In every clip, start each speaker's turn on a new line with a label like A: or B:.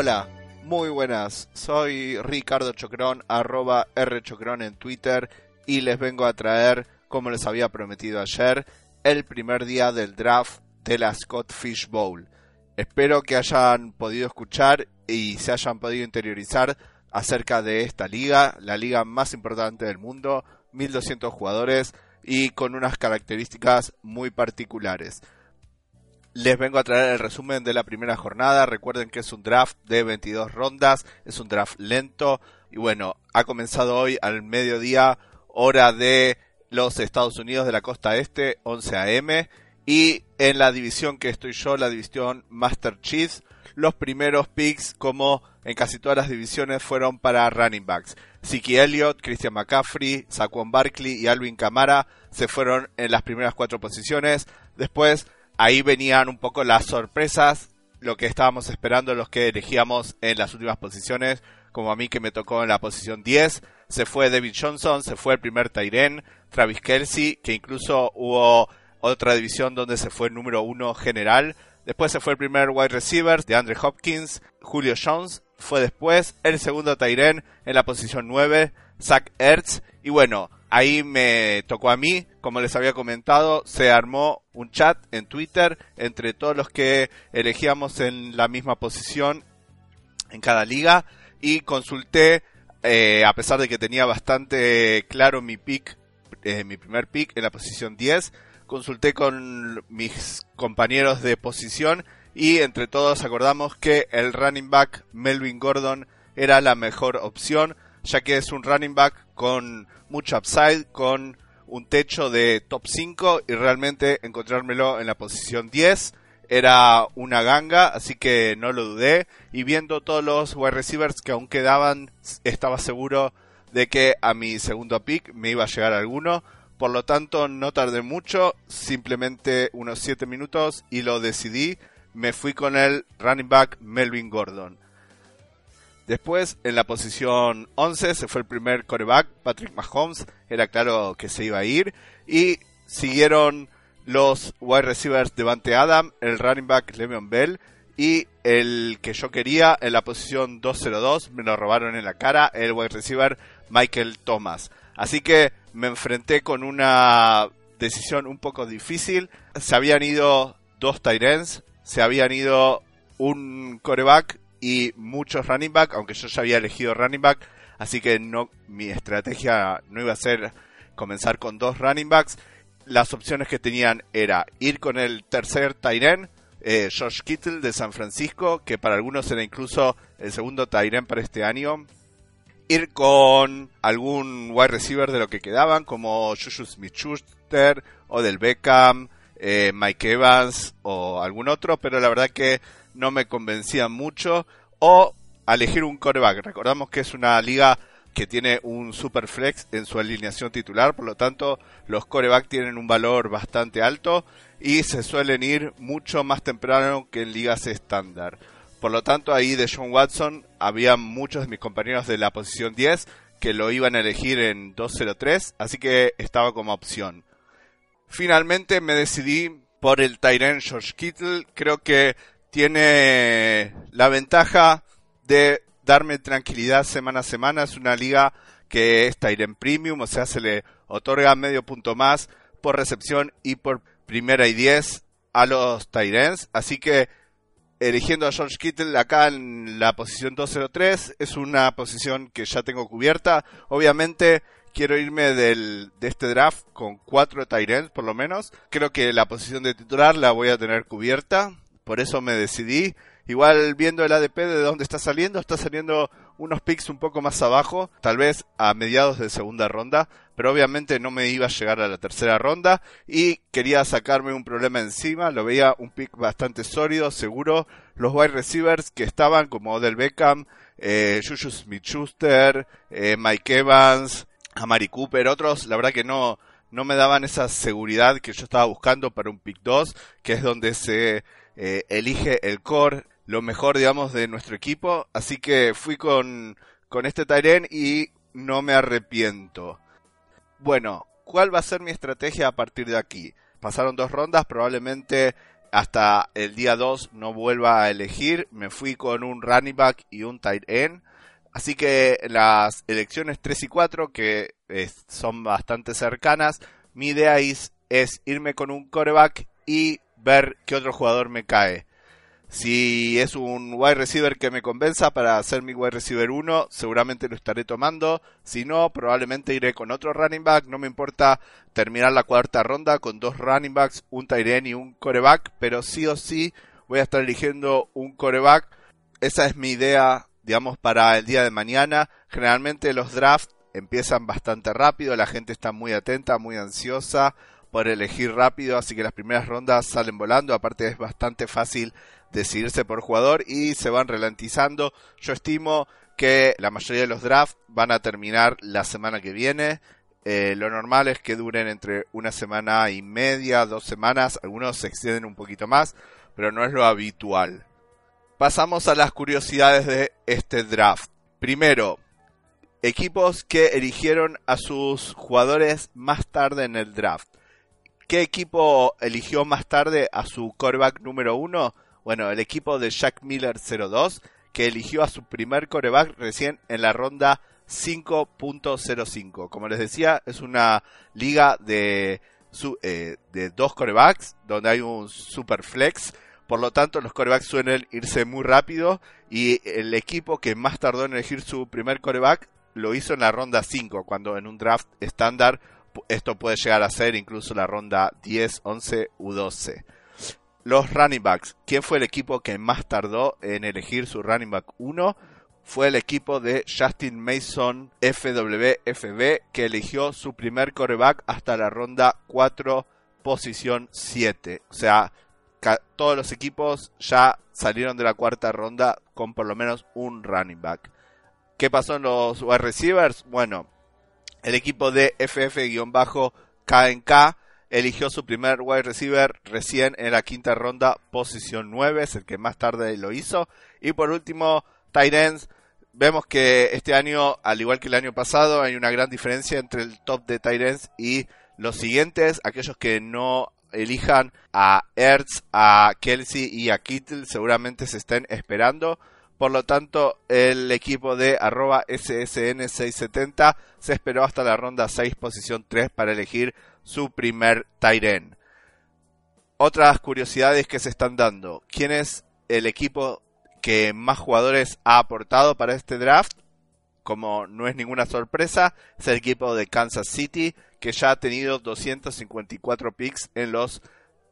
A: Hola, muy buenas. Soy Ricardo Chocrón, arroba Rchocrón en Twitter y les vengo a traer, como les había prometido ayer, el primer día del draft de la Scott Fish Bowl. Espero que hayan podido escuchar y se hayan podido interiorizar acerca de esta liga, la liga más importante del mundo, 1200 jugadores y con unas características muy particulares. Les vengo a traer el resumen de la primera jornada. Recuerden que es un draft de 22 rondas, es un draft lento. Y bueno, ha comenzado hoy al mediodía, hora de los Estados Unidos de la costa este, 11 a.m. Y en la división que estoy yo, la división Master Chiefs, los primeros picks, como en casi todas las divisiones, fueron para running backs. Siki Elliott, Christian McCaffrey, Saquon Barkley y Alvin Kamara se fueron en las primeras cuatro posiciones. Después ahí venían un poco las sorpresas, lo que estábamos esperando los que elegíamos en las últimas posiciones, como a mí que me tocó en la posición 10, se fue David Johnson, se fue el primer Tyren, Travis Kelsey, que incluso hubo otra división donde se fue el número 1 general, después se fue el primer wide receiver de Andre Hopkins, Julio Jones, fue después el segundo Tyren en la posición 9, Zach Ertz, y bueno, ahí me tocó a mí, como les había comentado, se armó un chat en Twitter entre todos los que elegíamos en la misma posición en cada liga y consulté, eh, a pesar de que tenía bastante claro mi pick, eh, mi primer pick en la posición 10, consulté con mis compañeros de posición y entre todos acordamos que el running back Melvin Gordon era la mejor opción, ya que es un running back con mucho upside, con un techo de top 5 y realmente encontrármelo en la posición 10 era una ganga, así que no lo dudé. Y viendo todos los wide receivers que aún quedaban, estaba seguro de que a mi segundo pick me iba a llegar alguno. Por lo tanto, no tardé mucho, simplemente unos 7 minutos y lo decidí. Me fui con el running back Melvin Gordon. Después, en la posición 11, se fue el primer coreback, Patrick Mahomes. Era claro que se iba a ir. Y siguieron los wide receivers Devante Adam, el running back Le'Veon Bell y el que yo quería en la posición 202, me lo robaron en la cara, el wide receiver Michael Thomas. Así que me enfrenté con una decisión un poco difícil. Se habían ido dos tight se habían ido un coreback y muchos running back, aunque yo ya había elegido running back, así que no mi estrategia no iba a ser comenzar con dos running backs. Las opciones que tenían era ir con el tercer Tyren, eh, Josh Kittle de San Francisco, que para algunos era incluso el segundo Tyren para este año. Ir con algún wide receiver de lo que quedaban, como Juju Smith-Schuster o Beckham, eh, Mike Evans o algún otro, pero la verdad que no me convencían mucho. O elegir un coreback. Recordamos que es una liga que tiene un super flex en su alineación titular, por lo tanto los coreback tienen un valor bastante alto y se suelen ir mucho más temprano que en ligas estándar. Por lo tanto ahí de John Watson había muchos de mis compañeros de la posición 10 que lo iban a elegir en 203, así que estaba como opción. Finalmente me decidí por el Tyrant George Kittle, creo que tiene la ventaja de darme tranquilidad semana a semana. Es una liga que es Tyren Premium, o sea, se le otorga medio punto más por recepción y por primera y diez a los Tyrens. Así que eligiendo a George Kittle acá en la posición 203 es una posición que ya tengo cubierta. Obviamente quiero irme del, de este draft con cuatro Tyrants por lo menos. Creo que la posición de titular la voy a tener cubierta. Por eso me decidí. Igual viendo el ADP de dónde está saliendo, está saliendo unos picks un poco más abajo, tal vez a mediados de segunda ronda, pero obviamente no me iba a llegar a la tercera ronda y quería sacarme un problema encima, lo veía un pick bastante sólido, seguro, los wide receivers que estaban como Odell Beckham, eh, Juju Smith-Schuster, eh, Mike Evans, Amari Cooper, otros, la verdad que no, no me daban esa seguridad que yo estaba buscando para un pick 2, que es donde se eh, elige el core, lo mejor, digamos, de nuestro equipo. Así que fui con, con este Tyren y no me arrepiento. Bueno, ¿cuál va a ser mi estrategia a partir de aquí? Pasaron dos rondas, probablemente hasta el día 2 no vuelva a elegir. Me fui con un running back y un tight end. Así que las elecciones 3 y 4, que son bastante cercanas, mi idea es, es irme con un coreback y ver qué otro jugador me cae. Si es un wide receiver que me convenza para hacer mi wide receiver 1, seguramente lo estaré tomando. Si no, probablemente iré con otro running back. No me importa terminar la cuarta ronda con dos running backs, un tight y un coreback, pero sí o sí voy a estar eligiendo un coreback. Esa es mi idea, digamos, para el día de mañana. Generalmente los drafts empiezan bastante rápido, la gente está muy atenta, muy ansiosa por elegir rápido, así que las primeras rondas salen volando, aparte es bastante fácil decidirse por jugador y se van ralentizando. Yo estimo que la mayoría de los drafts van a terminar la semana que viene. Eh, lo normal es que duren entre una semana y media, dos semanas. Algunos se extienden un poquito más, pero no es lo habitual. Pasamos a las curiosidades de este draft. Primero, equipos que eligieron a sus jugadores más tarde en el draft. ¿Qué equipo eligió más tarde a su coreback número uno? Bueno, el equipo de Jack Miller 02, que eligió a su primer coreback recién en la ronda 5.05. Como les decía, es una liga de, eh, de dos corebacks, donde hay un super flex. Por lo tanto, los corebacks suelen irse muy rápido y el equipo que más tardó en elegir su primer coreback lo hizo en la ronda 5, cuando en un draft estándar esto puede llegar a ser incluso la ronda 10, 11 u 12. Los running backs. ¿Quién fue el equipo que más tardó en elegir su running back 1? Fue el equipo de Justin Mason FWFB que eligió su primer coreback hasta la ronda 4, posición 7. O sea, todos los equipos ya salieron de la cuarta ronda con por lo menos un running back. ¿Qué pasó en los wide receivers? Bueno, el equipo de FF-KNK eligió su primer wide receiver recién en la quinta ronda, posición 9, es el que más tarde lo hizo. Y por último, Tyrens. Vemos que este año, al igual que el año pasado, hay una gran diferencia entre el top de Tyrens y los siguientes, aquellos que no elijan a Ertz, a Kelsey y a Kittle, seguramente se estén esperando. Por lo tanto, el equipo de arroba SSN670 se esperó hasta la ronda 6, posición 3, para elegir su primer Tyren. Otras curiosidades que se están dando. ¿Quién es el equipo que más jugadores ha aportado para este draft? Como no es ninguna sorpresa, es el equipo de Kansas City, que ya ha tenido 254 picks en los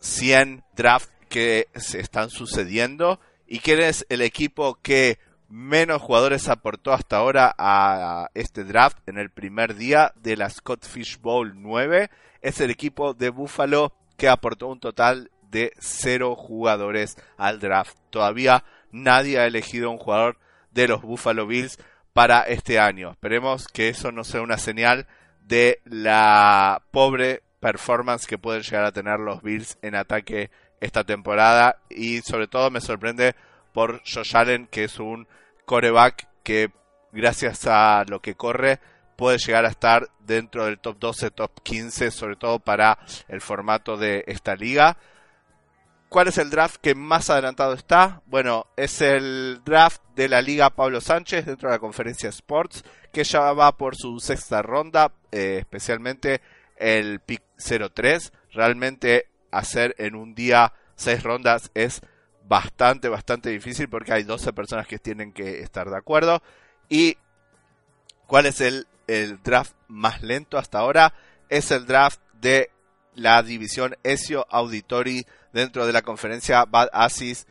A: 100 drafts que se están sucediendo. ¿Y quién es el equipo que menos jugadores aportó hasta ahora a este draft en el primer día de la Scott Fish Bowl 9? es el equipo de Buffalo que aportó un total de cero jugadores al draft. Todavía nadie ha elegido un jugador de los Buffalo Bills para este año. Esperemos que eso no sea una señal de la pobre performance que pueden llegar a tener los Bills en ataque esta temporada y sobre todo me sorprende por Josh Allen que es un coreback que gracias a lo que corre puede llegar a estar dentro del top 12, top 15, sobre todo para el formato de esta liga. ¿Cuál es el draft que más adelantado está? Bueno, es el draft de la Liga Pablo Sánchez dentro de la conferencia Sports, que ya va por su sexta ronda, eh, especialmente el pick 03. Realmente hacer en un día seis rondas es bastante, bastante difícil porque hay 12 personas que tienen que estar de acuerdo. ¿Y cuál es el el draft más lento hasta ahora es el draft de la división Ezio Auditori dentro de la conferencia Bad Asis.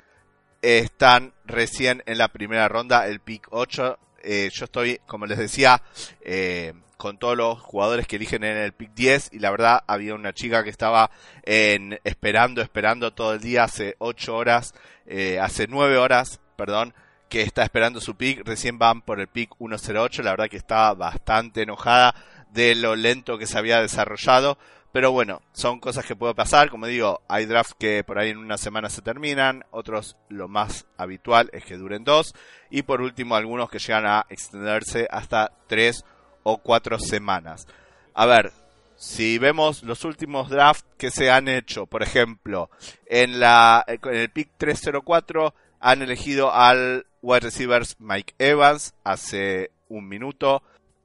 A: están recién en la primera ronda, el pick 8. Eh, yo estoy, como les decía, eh, con todos los jugadores que eligen en el pick 10 y la verdad había una chica que estaba en, esperando, esperando todo el día hace 8 horas, eh, hace 9 horas, perdón, que está esperando su pick, recién van por el pick 108, la verdad que estaba bastante enojada de lo lento que se había desarrollado, pero bueno, son cosas que puede pasar, como digo, hay drafts que por ahí en una semana se terminan, otros lo más habitual es que duren dos, y por último algunos que llegan a extenderse hasta tres o cuatro semanas. A ver, si vemos los últimos drafts que se han hecho, por ejemplo, en, la, en el pick 304 han elegido al wide receivers Mike Evans hace un minuto.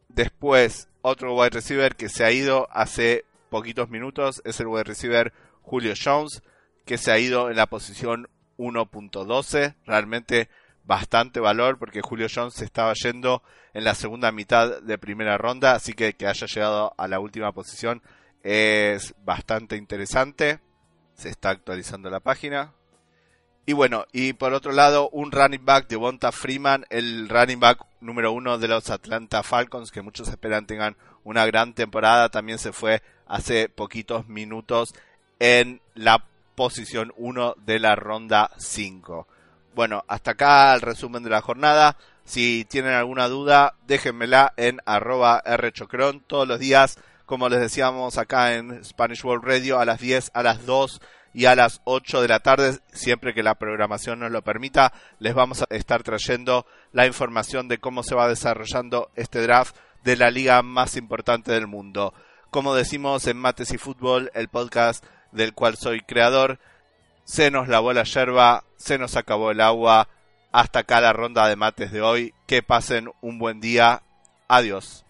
A: Después, otro wide receiver que se ha ido hace poquitos minutos es el wide receiver Julio Jones, que se ha ido en la posición 1.12. Realmente bastante valor porque Julio Jones se estaba yendo en la segunda mitad de primera ronda, así que que haya llegado a la última posición es bastante interesante. Se está actualizando la página. Y bueno, y por otro lado, un running back de Bonta Freeman, el running back número uno de los Atlanta Falcons, que muchos esperan tengan una gran temporada, también se fue hace poquitos minutos en la posición 1 de la ronda 5. Bueno, hasta acá el resumen de la jornada. Si tienen alguna duda, déjenmela en arroba rchocron todos los días, como les decíamos acá en Spanish World Radio, a las 10, a las 2 y a las 8 de la tarde, siempre que la programación nos lo permita, les vamos a estar trayendo la información de cómo se va desarrollando este draft de la liga más importante del mundo. Como decimos en Mates y Fútbol, el podcast del cual soy creador, se nos lavó la yerba, se nos acabó el agua. Hasta acá la ronda de mates de hoy. Que pasen un buen día. Adiós.